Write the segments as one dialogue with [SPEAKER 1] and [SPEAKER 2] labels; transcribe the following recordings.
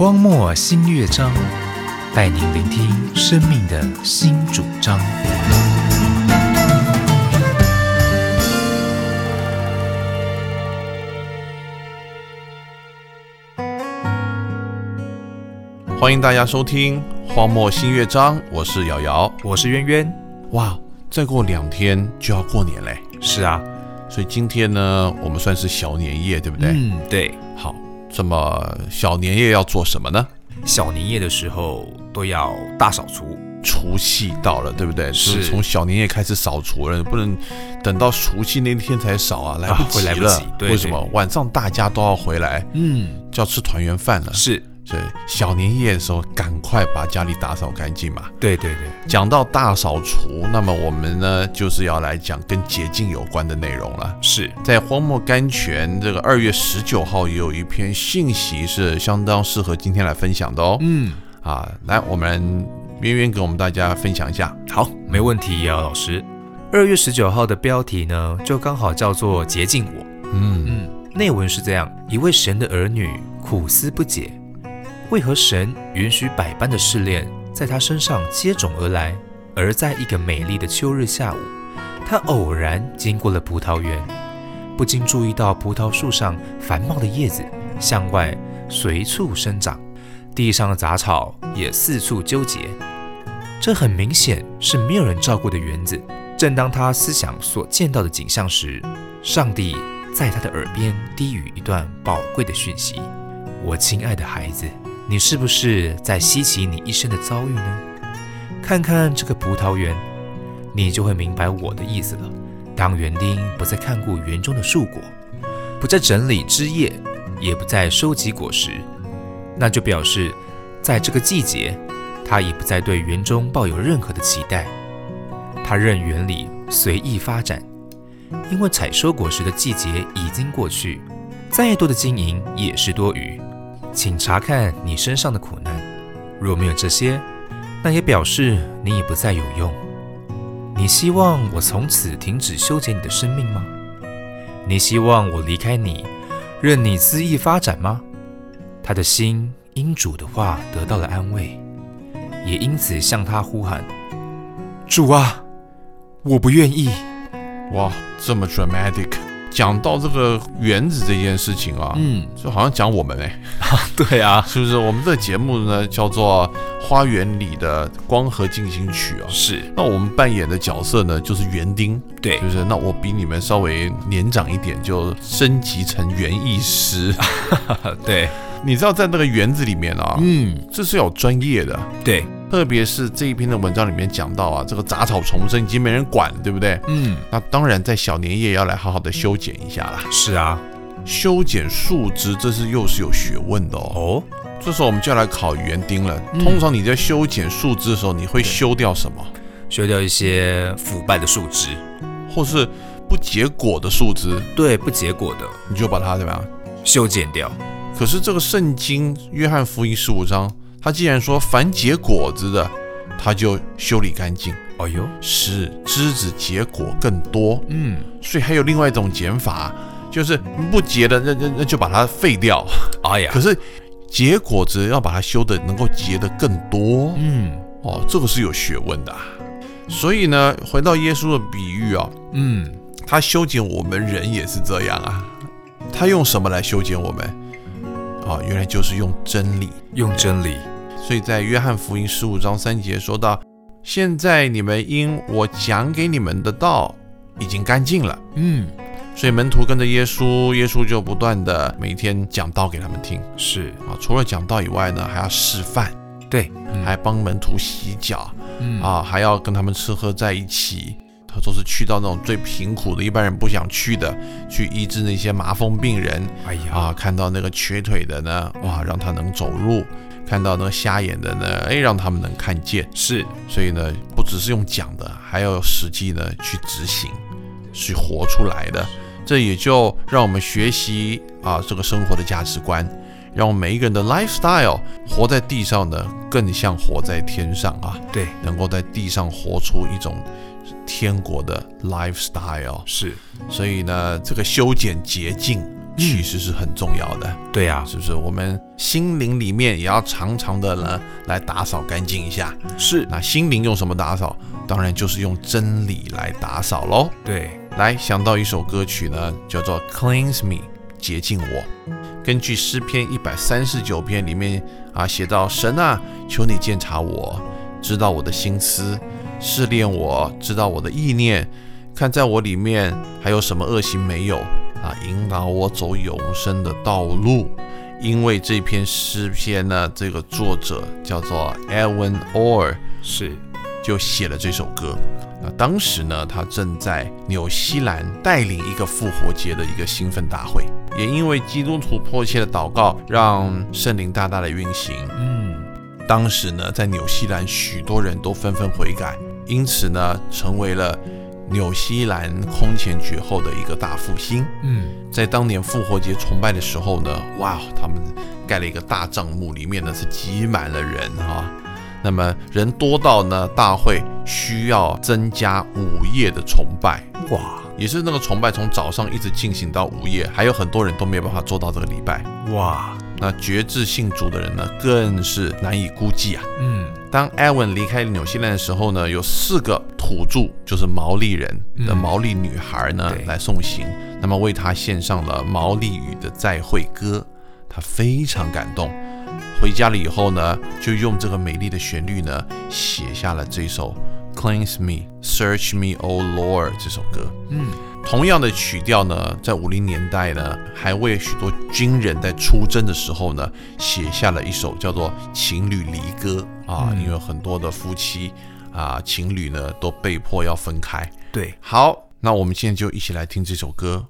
[SPEAKER 1] 荒漠新乐章，带您聆听生命的新主张。
[SPEAKER 2] 欢迎大家收听《荒漠新乐章》，我是瑶瑶。
[SPEAKER 1] 我是渊渊。
[SPEAKER 2] 哇，再过两天就要过年嘞，
[SPEAKER 1] 是啊，
[SPEAKER 2] 所以今天呢，我们算是小年夜，对不对？
[SPEAKER 1] 嗯，对。
[SPEAKER 2] 好，这么小年夜要做什么呢？
[SPEAKER 1] 小年夜的时候都要大扫除，
[SPEAKER 2] 除夕到了，对不对？
[SPEAKER 1] 是
[SPEAKER 2] 从小年夜开始扫除了，不能等到除夕那天才扫啊，来不及
[SPEAKER 1] 会来不
[SPEAKER 2] 了。
[SPEAKER 1] 及对
[SPEAKER 2] 为什么？晚上大家都要回来，
[SPEAKER 1] 嗯，
[SPEAKER 2] 就要吃团圆饭了。
[SPEAKER 1] 是
[SPEAKER 2] 所以小年夜的时候，赶快把家里打扫干净嘛。
[SPEAKER 1] 对对对，
[SPEAKER 2] 讲到大扫除，那么我们呢就是要来讲跟洁净有关的内容了。
[SPEAKER 1] 是
[SPEAKER 2] 在荒漠甘泉这个二月十九号也有一篇信息是相当适合今天来分享的哦。
[SPEAKER 1] 嗯，
[SPEAKER 2] 啊，来，我们渊渊给我们大家分享一下。
[SPEAKER 1] 好，没问题，姚老师。二月十九号的标题呢，就刚好叫做“洁净我”。
[SPEAKER 2] 嗯
[SPEAKER 1] 嗯，内文是这样：一位神的儿女苦思不解，为何神允许百般的试炼在他身上接踵而来？而在一个美丽的秋日下午，他偶然经过了葡萄园，不禁注意到葡萄树上繁茂的叶子向外随处生长，地上的杂草也四处纠结。这很明显是没有人照顾的园子。正当他思想所见到的景象时，上帝在他的耳边低语一段宝贵的讯息：“我亲爱的孩子，你是不是在稀奇你一生的遭遇呢？看看这个葡萄园，你就会明白我的意思了。当园丁不再看顾园中的树果，不再整理枝叶，也不再收集果实，那就表示，在这个季节，他已不再对园中抱有任何的期待。他任园里随意发展。”因为采收果实的季节已经过去，再多的经营也是多余。请查看你身上的苦难，若没有这些，那也表示你已不再有用。你希望我从此停止修剪你的生命吗？你希望我离开你，任你恣意发展吗？他的心因主的话得到了安慰，也因此向他呼喊：“主啊，我不愿意。”
[SPEAKER 2] 哇，这么 dramatic，讲到这个园子这件事情啊，
[SPEAKER 1] 嗯，
[SPEAKER 2] 就好像讲我们哎、
[SPEAKER 1] 对啊，
[SPEAKER 2] 是不是？我们这个节目呢叫做《花园里的光合进行曲》啊。
[SPEAKER 1] 是。
[SPEAKER 2] 那我们扮演的角色呢，就是园丁，
[SPEAKER 1] 对。
[SPEAKER 2] 就，是？那我比你们稍微年长一点，就升级成园艺师。
[SPEAKER 1] 对，
[SPEAKER 2] 你知道，在那个园子里面啊，
[SPEAKER 1] 嗯，
[SPEAKER 2] 这是有专业的，
[SPEAKER 1] 对，
[SPEAKER 2] 特别是这一篇的文章里面讲到啊，这个杂草丛生已经没人管了，对不对？
[SPEAKER 1] 嗯，
[SPEAKER 2] 那当然，在小年夜要来好好的修剪一下啦。
[SPEAKER 1] 是啊，
[SPEAKER 2] 修剪树枝，这是又是有学问的哦。
[SPEAKER 1] 哦，
[SPEAKER 2] 这时候我们就要来考园丁了。
[SPEAKER 1] 嗯
[SPEAKER 2] 通常你在修剪树枝的时候，你会修掉什么？
[SPEAKER 1] 修掉一些腐败的树枝，
[SPEAKER 2] 或是不结果的树枝，
[SPEAKER 1] 对，不结果的
[SPEAKER 2] 你就把它怎么样？
[SPEAKER 1] 修剪掉。
[SPEAKER 2] 可是这个圣经约翰福音十五章，他既然说凡结果子的，他就修理干净，
[SPEAKER 1] 哦呦，
[SPEAKER 2] 使枝子结果更多。
[SPEAKER 1] 嗯，
[SPEAKER 2] 所以还有另外一种减法，就是不结的，那那那就把它废掉。
[SPEAKER 1] 哎呀
[SPEAKER 2] 可，是结果子要把它修的能够结的更多
[SPEAKER 1] 嗯
[SPEAKER 2] 哦，这个是有学问的啊、所以呢，回到耶稣的比喻啊，
[SPEAKER 1] 嗯，
[SPEAKER 2] 他修剪我们人也是这样啊。他用什么来修剪我们？啊、原来就是用真理。
[SPEAKER 1] 用真理，
[SPEAKER 2] 所以在约翰福音十五章三节说到：“现在你们因我讲给你们的道已经干净了。”
[SPEAKER 1] 嗯，
[SPEAKER 2] 所以门徒跟着耶稣，耶稣就不断的每天讲道给他们听
[SPEAKER 1] 是
[SPEAKER 2] 啊。除了讲道以外呢，还要示范，
[SPEAKER 1] 对，
[SPEAKER 2] 还帮门徒洗脚
[SPEAKER 1] 嗯，
[SPEAKER 2] 啊，还要跟他们吃喝在一起。他都是去到那种最贫苦的、一般人不想去的，去医治那些麻风病人
[SPEAKER 1] 哎呀，
[SPEAKER 2] 啊。看到那个瘸腿的呢，哇，让他能走路；看到那个瞎眼的呢，哎，让他们能看见。
[SPEAKER 1] 是，
[SPEAKER 2] 所以呢，不只是用讲的，还要实际呢去执行，去活出来的。这也就让我们学习啊这个生活的价值观，让我们每一个人的 lifestyle 活在地上呢，更像活在天上啊，
[SPEAKER 1] 对，
[SPEAKER 2] 能够在地上活出一种天国的 lifestyle。
[SPEAKER 1] 是，
[SPEAKER 2] 所以呢，这个修剪洁净其实是很重要的。
[SPEAKER 1] 对呀，
[SPEAKER 2] 是不是？我们心灵里面也要常常的呢来打扫干净一下。
[SPEAKER 1] 是。
[SPEAKER 2] 那心灵用什么打扫？当然就是用真理来打扫喽。
[SPEAKER 1] 对，
[SPEAKER 2] 来想到一首歌曲呢，叫做《Cleanse Me》，洁净我。根据诗篇一百三十九篇里面啊写到：神啊，求你鉴察我，知道我的心思，试炼我，知道我的意念，看在我里面还有什么恶行没有啊，引导我走永生的道路。因为这篇诗篇呢，这个作者叫做 Edwin Orr，
[SPEAKER 1] 是。
[SPEAKER 2] 就写了这首歌。那当时呢，他正在纽西兰带领一个复活节的一个兴奋大会，也因为基督徒迫切的祷告，让圣灵大大的运行。嗯，当时呢，在纽西兰许多人都纷纷悔改，因此呢，成为了纽西兰空前绝后的一个大复兴。嗯，在当年复活节崇拜的时候呢，哇，他们盖了一个大帐幕，里面呢是挤满了人哈。那么人多到呢，大会需要增加午夜的崇拜，哇，也是那个崇拜从早上一直进行到午夜，还有很多人都没有办法做到这个礼拜，哇，那绝志信主的人呢，更是难以估计啊。嗯，当艾文离开纽西兰的时候呢，有四个土著，就是毛利人的毛利女孩呢，来送行，那么为他献上了毛利语的再会歌，他非常感动。回家了以后呢，就用这个美丽的旋律呢，写下了这首《Cleanse Me, Search Me, O Lord》这首歌。嗯，同样的曲调呢，在五零年代呢，还为许多军人在出征的时候呢，写下了一首叫做《情侣离歌》啊，因为很多的夫妻啊，情侣呢都被迫要分开。
[SPEAKER 1] 对，
[SPEAKER 2] 好，那我们现在就一起来听这首歌。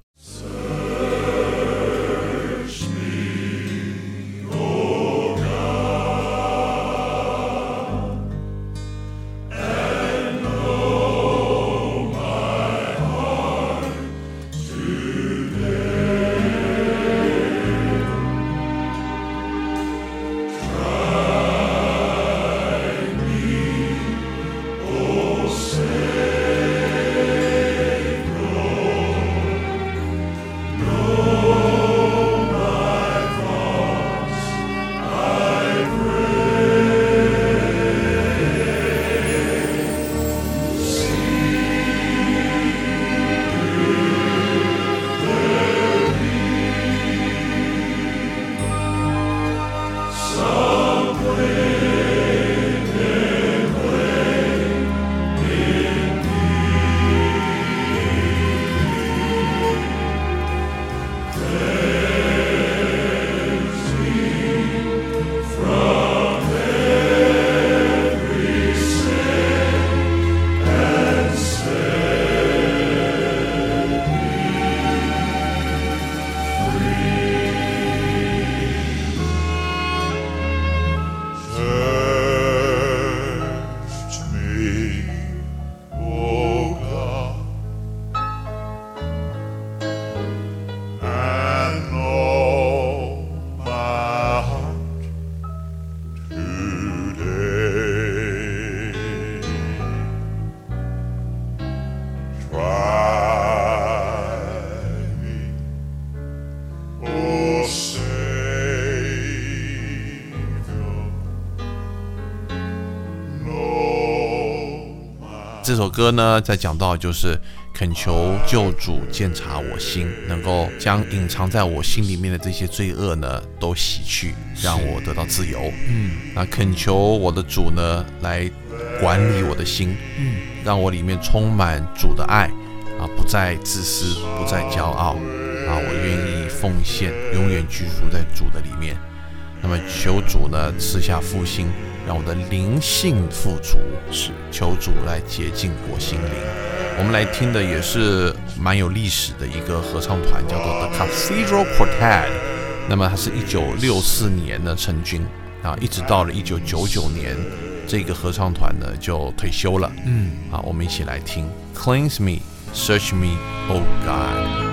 [SPEAKER 2] 这首歌呢，在讲到就是恳求救主鉴察我心，能够将隐藏在我心里面的这些罪恶呢，都洗去，让我得到自由。嗯，那恳求我的主呢，来管理我的心，嗯，让我里面充满主的爱，啊，不再自私，不再骄傲，啊，我愿意奉献，永远居住在主的里面。那么求主呢，赐下复兴。让我的灵性富足，是求主来洁净我心灵。我们来听的也是蛮有历史的一个合唱团，叫做 The Cathedral Quartet。那么它是一九六四年的成军啊，一直到了一九九九年，这个合唱团呢就退休了。嗯，好，我们一起来听 Cleanse Me, Search Me, O God。